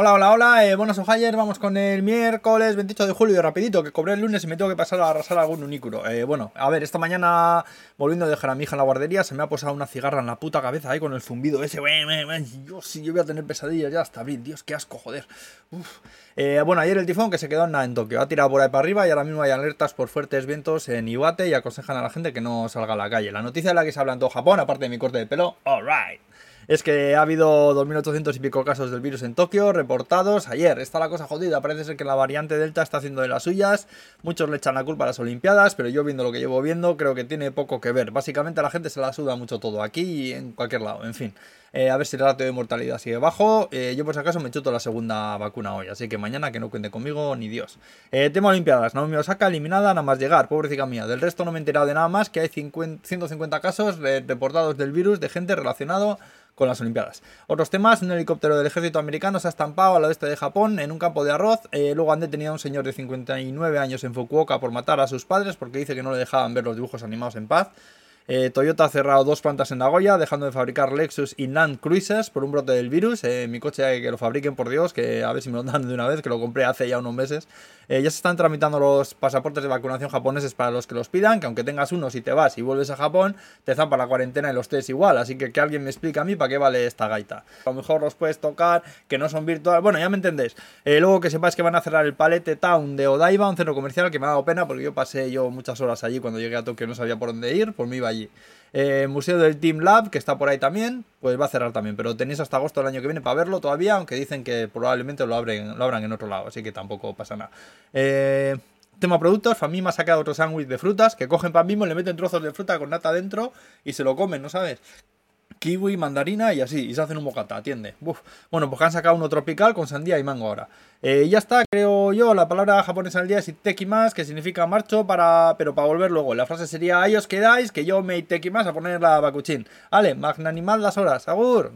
Hola, hola, hola, eh, buenos ayer, vamos con el miércoles 28 de julio, rapidito, que cobré el lunes y me tengo que pasar a arrasar algún unícuro. Eh, bueno, a ver, esta mañana, volviendo a dejar a mi hija en la guardería, se me ha posado una cigarra en la puta cabeza ahí con el zumbido ese, yo sí, yo voy a tener pesadillas ya hasta abril, Dios, qué asco, joder. Eh, bueno, ayer el tifón que se quedó en, en Tokio, ha tirado por ahí para arriba y ahora mismo hay alertas por fuertes vientos en Iwate y aconsejan a la gente que no salga a la calle. La noticia de la que se habla en todo Japón, aparte de mi corte de pelo, alright es que ha habido 2.800 y pico casos del virus en Tokio reportados ayer. Está la cosa jodida, parece ser que la variante Delta está haciendo de las suyas. Muchos le echan la culpa a las Olimpiadas, pero yo viendo lo que llevo viendo creo que tiene poco que ver. Básicamente a la gente se la suda mucho todo, aquí y en cualquier lado, en fin. Eh, a ver si el ratio de mortalidad sigue bajo. Eh, yo por si acaso me chuto la segunda vacuna hoy, así que mañana que no cuente conmigo ni Dios. Eh, tema Olimpiadas, Naomi Osaka eliminada nada más llegar, pobrecita mía. Del resto no me he enterado de nada más, que hay 150 casos reportados del virus de gente relacionado con las Olimpiadas. Otros temas, un helicóptero del ejército americano se ha estampado al oeste de Japón en un campo de arroz. Luego han detenido a un señor de 59 años en Fukuoka por matar a sus padres porque dice que no le dejaban ver los dibujos animados en paz. Eh, Toyota ha cerrado dos plantas en Nagoya, dejando de fabricar Lexus y Land Cruisers por un brote del virus. Eh, mi coche que lo fabriquen, por Dios, que a ver si me lo dan de una vez, que lo compré hace ya unos meses. Eh, ya se están tramitando los pasaportes de vacunación japoneses para los que los pidan, que aunque tengas uno, si te vas y vuelves a Japón, te zampa la cuarentena y los test igual. Así que que alguien me explique a mí para qué vale esta gaita. A lo mejor los puedes tocar, que no son virtuales. Bueno, ya me entendéis. luego que sepáis que van a cerrar el Palette Town de Odaiba, un centro comercial que me ha dado pena porque yo pasé yo muchas horas allí cuando llegué a Tokio, no sabía por dónde ir, pues me iba. Eh, Museo del Team Lab, que está por ahí también, pues va a cerrar también. Pero tenéis hasta agosto del año que viene para verlo todavía, aunque dicen que probablemente lo, abren, lo abran en otro lado, así que tampoco pasa nada. Eh, tema productos, Famima ha sacado otro sándwich de frutas, que cogen pan mismo, le meten trozos de fruta con nata dentro y se lo comen, ¿no sabes? Kiwi, mandarina y así, y se hacen un bocata, atiende. Bueno, pues han sacado uno tropical con sandía y mango ahora. Eh, ya está, creo yo, la palabra japonesa del día es más que significa marcho, para, pero para volver luego. La frase sería, ahí os quedáis, que yo me más a poner la bakuchin. Vale, magnanimad las horas, agur.